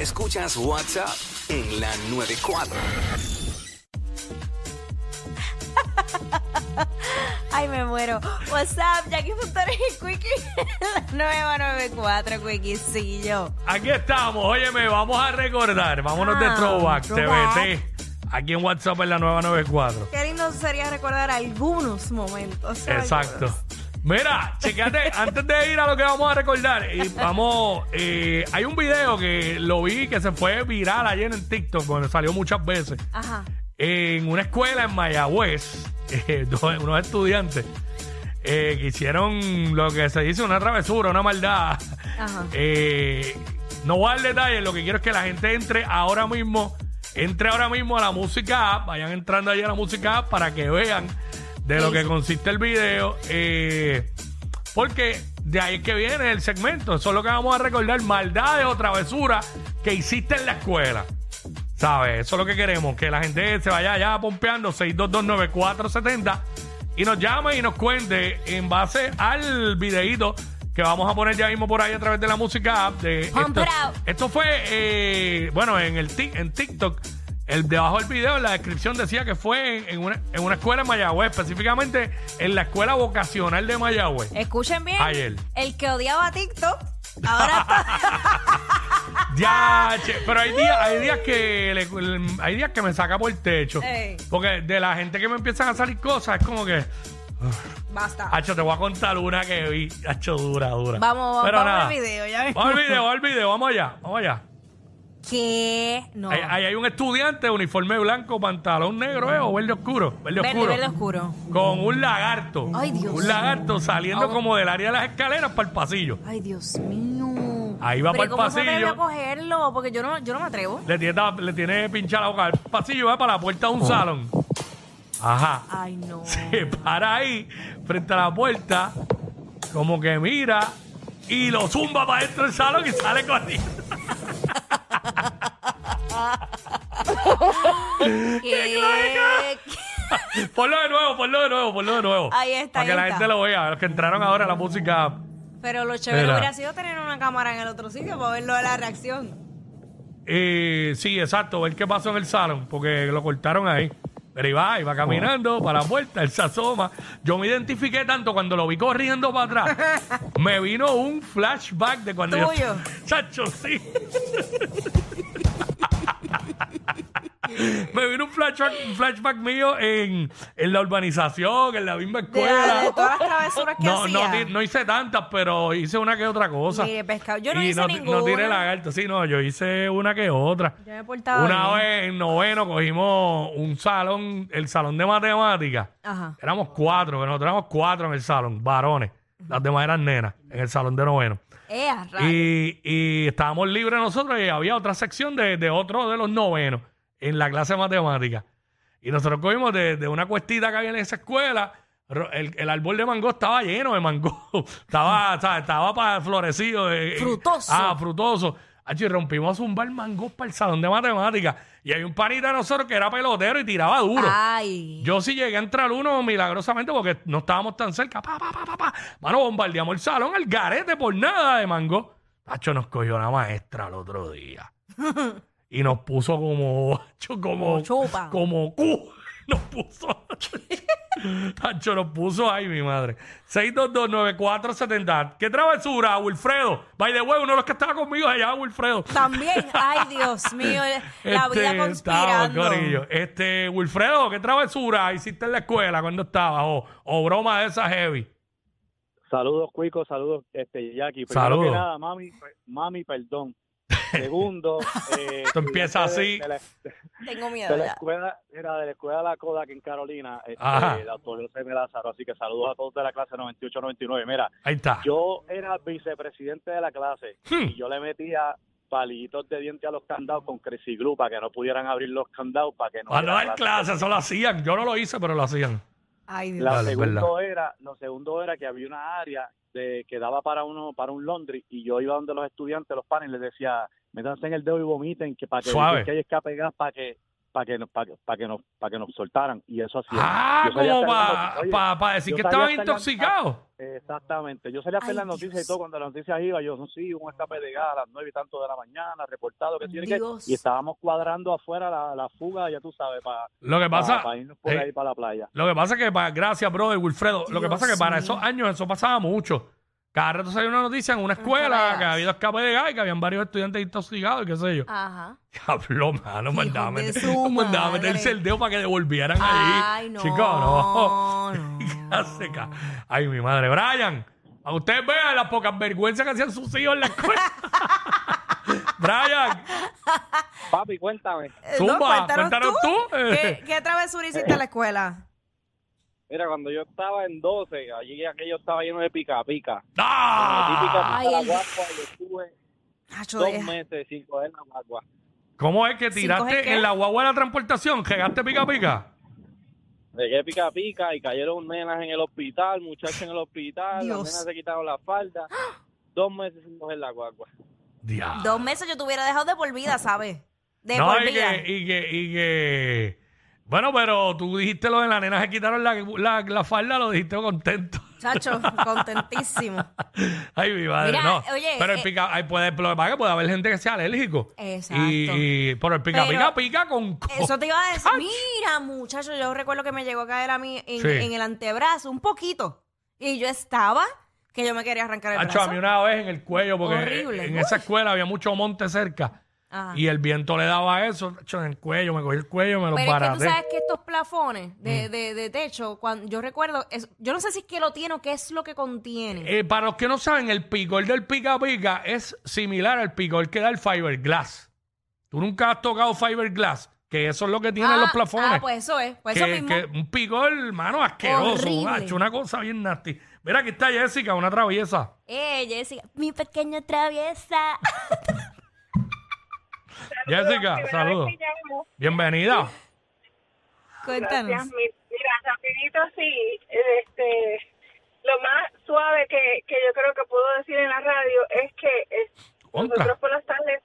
Escuchas WhatsApp en la 94. Ay, me muero. What's up, Jackie Fontanes y Quickie. La 994, Quickiecillo. Aquí estamos, óyeme, vamos a recordar, vámonos de Ah, Throwback, throwback. TBT, aquí en WhatsApp en la 994. Qué lindo sería recordar algunos momentos. Exacto. algunos. Mira, checate, antes de ir a lo que vamos a recordar, y vamos, eh, hay un video que lo vi que se fue viral ayer en TikTok, donde salió muchas veces, Ajá. en una escuela en Mayagüez, eh, dos- unos estudiantes eh, que hicieron lo que se dice una travesura, una maldad. Ajá. Eh, no voy a dar detalles, lo que quiero es que la gente entre ahora mismo, entre ahora mismo a la música app, vayan entrando ahí a la música app para que vean de lo que consiste el video. eh, porque de ahí es que viene el segmento. Eso es lo que vamos a recordar, maldades o travesuras que hiciste en la escuela. ¿Sabes? Eso es lo que queremos, que la gente se vaya allá pompeando 6229470 y nos llame y nos cuente en base al videíto que vamos a poner ya mismo por ahí a través de la música. De esto, esto fue, eh, bueno, en el en TikTok, el debajo del video, en la descripción decía que fue en, en una, en una escuela en Mayagüez, específicamente en la escuela vocacional de Mayagüez. Escuchen bien. Ayer. El que odiaba TikTok, ahora está. Ya, che, pero hay días, hay días que le- le- hay días que me saca por el techo. Ey. Porque de la gente que me empiezan a salir cosas, es como que, Basta. Hacho, te voy a contar una que vi, Hacho, dura, dura. Vamos, vamos, Pero vamos nada. al video. Ya. Vamos al video, vamos al video, vamos allá, vamos allá. ¿Qué? No. Ahí, ahí hay un estudiante, uniforme blanco, pantalón negro, ¿eh? O verde oscuro. Verde, verde, oscuro. verde oscuro. Con un lagarto. Ay, Dios Un lagarto saliendo como del área de las escaleras para el pasillo. Ay, Dios mío. Ahí va pa'l ¿y ¿Cómo se pasillo. a cogerlo? Porque yo no, yo no me atrevo. Le tiene, le tiene pinchada la boca al pasillo, va para la puerta de un salón. Ajá. Ay, no. Se para ahí, frente a la puerta, como que mira y lo zumba para dentro del salón y sale corriendo. ¿Qué? ponlo de nuevo, ponlo de nuevo, ponlo de nuevo. Ahí está, Para que la está. gente lo vea, los que entraron ahora a la música. Pero lo chévere Mira. hubiera sido tener una cámara en el otro sitio para verlo de la reacción. Eh, sí, exacto, ver qué pasó en el salón, porque lo cortaron ahí. Pero iba, iba caminando para la puerta, él se asoma. Yo me identifiqué tanto cuando lo vi corriendo para atrás. me vino un flashback de cuando ¿Tuyo? yo. Chacho, sí. me vino un flashback, un flashback mío en, en la urbanización, en la misma De, escuela. de todas las travesuras que No, no, no hice tantas, pero hice una que otra cosa. Mire, pescado, yo no y hice ti- no tiré lagarto, sí, no, yo hice una que otra. Yo me portaba Una bien. vez en noveno cogimos un salón, el salón de matemáticas. Ajá. Éramos cuatro, que nosotros éramos cuatro en el salón, varones. Las demás eran nenas, en el salón de noveno. Eh, a rayos. Y, y estábamos libres nosotros y había otra sección de, de otro de los novenos en la clase de matemáticas. Y nosotros cogimos de, de una cuestita que había en esa escuela. ro- El, el árbol de mango estaba lleno de mango. estaba, o sea, estaba para florecido. de- Frutoso. Ah, frutoso. Achi, rompimos un bar mango para el salón de matemáticas. Y hay un panita de nosotros que era pelotero y tiraba duro. Ay. Yo sí llegué a entrar uno milagrosamente porque no estábamos tan cerca. Pa, pa, pa, pa, pa. Mano, bombardeamos el salón, el garete por nada de mango. Tacho, nos cogió la maestra el otro día. y nos puso como, tacho, como, Como chupa. como cu. Nos puso. Tacho, nos puso ahí, mi madre. 6229470. ¿Qué travesura, Wilfredo? By the way, uno de los que estaba conmigo llama Wilfredo. También, ay, Dios mío, la vida Este, conspirando. estaba, corillo. Este, Wilfredo, ¿qué travesura hiciste en la escuela cuando estabas? O, o broma de esa heavy. Saludos, Cuico, saludos, este, Jackie. Primero Saludos. que nada, mami, mami, perdón. Segundo, eh, Esto empieza así. De, de la, Tengo miedo de la ya. escuela, era de la escuela La Coda aquí en Carolina, este, doctor José. Lázaro, así que saludos a todos de la clase 98-99. Mira, Ahí está. yo era vicepresidente de la clase Hmm. y yo le metía palitos de diente a los candados con Cresiglú para que no pudieran abrir los candados para que no Para no dar clase. clases, eso lo hacían. Yo no lo hice, pero lo hacían. Ay, Dios. Dale, segundo era, lo segundo era que había una área de, que daba para uno, para un laundry y yo iba donde los estudiantes, los panes, les decía, métanse en el dedo y vomiten que para que Suave. que hay escape de gas para que para que nos para, que- para que nos para que nos soltaran y eso hacía. Ah, como para noticias. Oye, decir que estaban intoxicados. Exactamente. Yo salía a hacer las noticias y todo cuando las noticias iba, yo sí, un escape de gas a las nueve y tanto de la mañana, reportado, que tiene que y estábamos cuadrando afuera la, la fuga, ya tú sabes, para, Lo que pasa, irnos por eh, ahí para la playa. lo que pasa es que, para, gracias, brother Wilfredo, lo que pasa es que para mío. esos años eso pasaba mucho. Cada rato salía una noticia en una escuela que había escape de gas y que habían varios estudiantes intoxicados y qué sé yo. Ajá. Diablo, mano, mandaba a meterse el dedo para que devolvieran Ay, ahí. no. Chico, no. no. Ay, mi madre. Brian, a ustedes vean las pocas vergüenzas que hacían sus hijos en la escuela. Brian, Papi, cuéntame. Zumba, cuéntanos tú. ¿Qué, ¿Qué travesura hiciste en la escuela? Mira, cuando yo estaba en 12, allí aquello estaba lleno de pica pica. ¡Ah! Ay, la el- guagua, yo estuve Nacho, dos deja. meses sin coger la guagua. ¿Cómo es que ¿Sin tiraste qué? en la guagua de la transportación? ¿Llegaste pica pica? Llegué pica pica y cayeron nenas en el hospital, muchachos en el hospital, Dios. las nenas se quitaron la falda. Dos meses sin coger la guagua. Diablo. Dos meses yo te hubiera dejado de por vida, ¿sabes? De No, por y vida. que, y que, y que... Bueno, pero tú dijiste lo de la nena se quitaron la, la, la falda, lo dijiste contento. Chacho, contentísimo. Ay, mi madre, Mira, no. oye, pero el eh, pica, hay puede, lo que pasa es que puede haber gente que sea alérgico. Exacto. Y, y- pero el pica Pero pica pica con, Eso te iba a decir. Mira, muchacho, yo recuerdo que me llegó a caer a mí en, Sí. en el antebrazo un poquito. Y yo estaba que yo me quería arrancar el Hacho, brazo. a mí una vez en el cuello, porque Horrible. en esa escuela había mucho monte cerca. Ajá. Y el viento le daba eso, en el cuello, me cogí el cuello, me lo Pero es que tú sabes que estos plafones Mm. de, de, de techo, cuando yo recuerdo, es- yo no sé si es que lo tiene o qué es lo que contiene. Eh, para los que no saben, el picor del pica pica es similar al picor que da el fiberglass. Tú nunca has tocado fiberglass, que eso es lo que tienen ah, los plafones. ah, pues eso es. Pues que, eso mismo. que un picor, hermano, asqueroso. Horrible. macho, una cosa bien nasty. Mira, aquí está Jessica, una traviesa. Eh, Jessica, mi pequeña traviesa. Jessica, saludos. Bienvenida. Cuéntanos. Gracias. Mira, rapidito sí, este, lo más suave que, que yo creo que puedo decir en la radio es que Contra. nosotros por las tardes,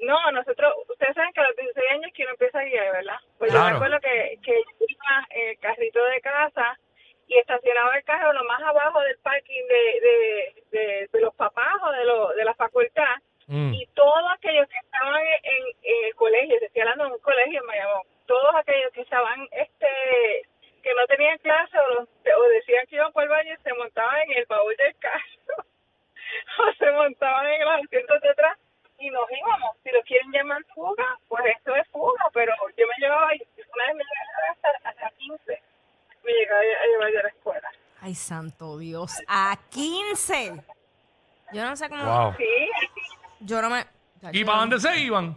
no, nosotros, ustedes saben que a los 16 años que uno empieza a guiar, ¿verdad? Pues yo Claro. me acuerdo que, que yo iba el carrito de casa y estacionaba el carro lo más abajo del parking de, de, de, de los papás o de, lo, de la facultad Mm. y todos aquellos que estaban en, en el colegio, se estoy hablando de un colegio en Bayamón, todos aquellos que estaban, este, que no tenían clase o, los- o decían que iban por el baño, se montaban en el baúl del carro o se montaban en los asientos de atrás y nos íbamos. Si lo quieren llamar fuga, pues esto es fuga, pero yo me llevaba, una vez me llevaba hasta, hasta 15, me llegaba a llevar de la escuela. Ay, santo Dios. A 15. Yo no sé cómo. Wow. Sí, Yo no me. ¿Y para dónde se iban?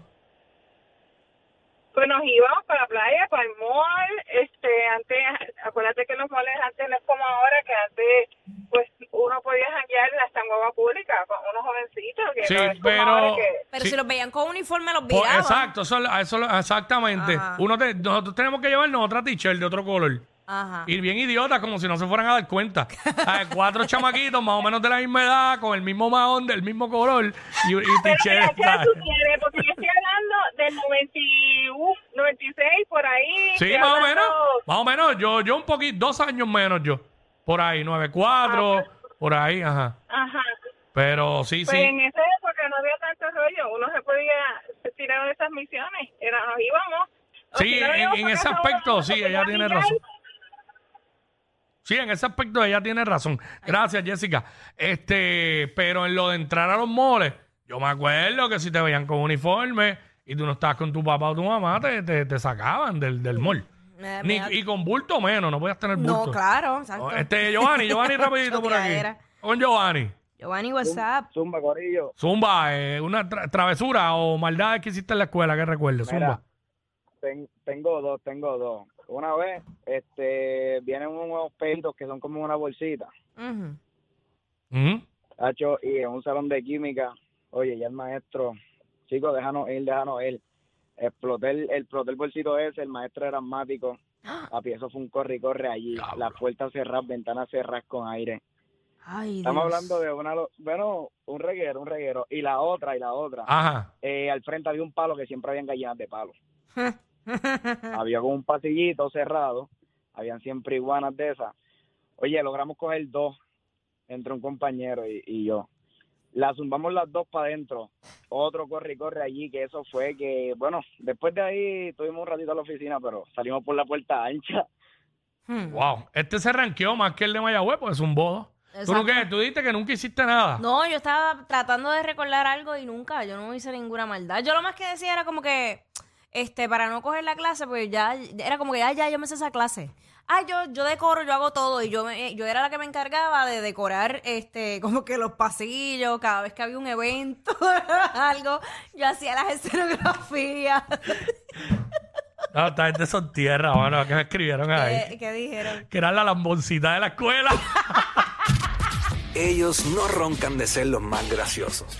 Pues nos íbamos para la playa, para el mall, este, antes, acuérdate que los malls antes no es como ahora, que antes, pues, uno podía janguear en guagua pública con unos jovencitos, que Sí, no pero- ahora que- Pero Sí. si los veían con uniforme, los Pues, viraban. exacto, eso, eso- exactamente. Ajá. Uno te- nosotros tenemos que llevarnos otra t-shirt de otro color. Ajá. Y bien idiotas, como si no se fueran a dar cuenta. Ah, Cuatro chamaquitos más o menos de la misma edad, con el mismo mahón, del mismo color y, y Pero mira. ¿qué edad tú tienes? Porque yo estoy hablando del 91, 96, por ahí. Sí, más o hablando- menos. Más o menos. Yo, yo un poquito, dos años menos yo. Por ahí, 9-4, por ahí, ajá. Ajá. Pero sí, Pues sí. en esa época no había tanto rollo, uno se podía tirar de esas misiones, era, nos íbamos. o Sí, si no, en, en ese aspecto, sí, a ella tiene razón. Sí, en ese aspecto ella tiene razón. Gracias, Jessica. Este, pero en lo de entrar a los moles, yo me acuerdo que si te veían con uniforme y tú no estabas con tu papá o tu mamá, te, te, te sacaban del, del mall. Me- Ni- me- y con bulto menos, no podías tener bulto. no, claro, exacto. Este, Giovanni, Giovanni rapidito por aquí. Choteadera. Con Giovanni. Giovanni, WhatsApp. Zumba, Corillo. Zumba, eh, una tra- travesura o maldades que hiciste en la escuela que recuerdes. Zumba. Mira, ten- tengo dos, tengo dos. Una vez, este, vienen unos pelitos que son como una bolsita. Ujú. Hacho, y en un salón de química, oye, ya el maestro chicos, déjanos ir, déjanos ir. Exploté el, exploté el bolsito ese, el maestro era asmático. Papi, eso fue un corre y corre allí. Las puertas cerradas, ventanas cerradas con aire. Ay, Estamos Dios. hablando de una, lo- bueno, un reguero, un reguero. Y la otra, y la otra. Ajá. Eh, al frente había un palo que siempre habían gallinas de palo. había como un pasillito cerrado. Habían siempre iguanas de esas. Oye, logramos coger dos entre un compañero y, y yo. La zumbamos las dos para adentro. Otro corre y corre allí, que eso fue que, bueno, después de ahí tuvimos un ratito a la oficina, pero salimos por la puerta ancha. Hmm. Wow. Este se ranqueó más que el de Mayagüez, pues es un bodo. ¿Tú, qué? Tú dijiste que nunca hiciste nada. No, yo estaba tratando de recordar algo y nunca, yo no hice ninguna maldad. Yo lo más que decía era como que, este, para no coger la clase, pues ya, era como que, ya, ya, yo me sé esa clase. Ah, yo, yo decoro, yo hago todo y yo, me- yo era la que me encargaba de decorar, este, como que los pasillos, cada vez que había un evento, algo, yo hacía las escenografías. No, esta gente son tierra, mano. que me escribieron ahí? ¿Qué, qué dijeron? Que era la lamboncita de la escuela. Ellos no roncan de ser los más graciosos,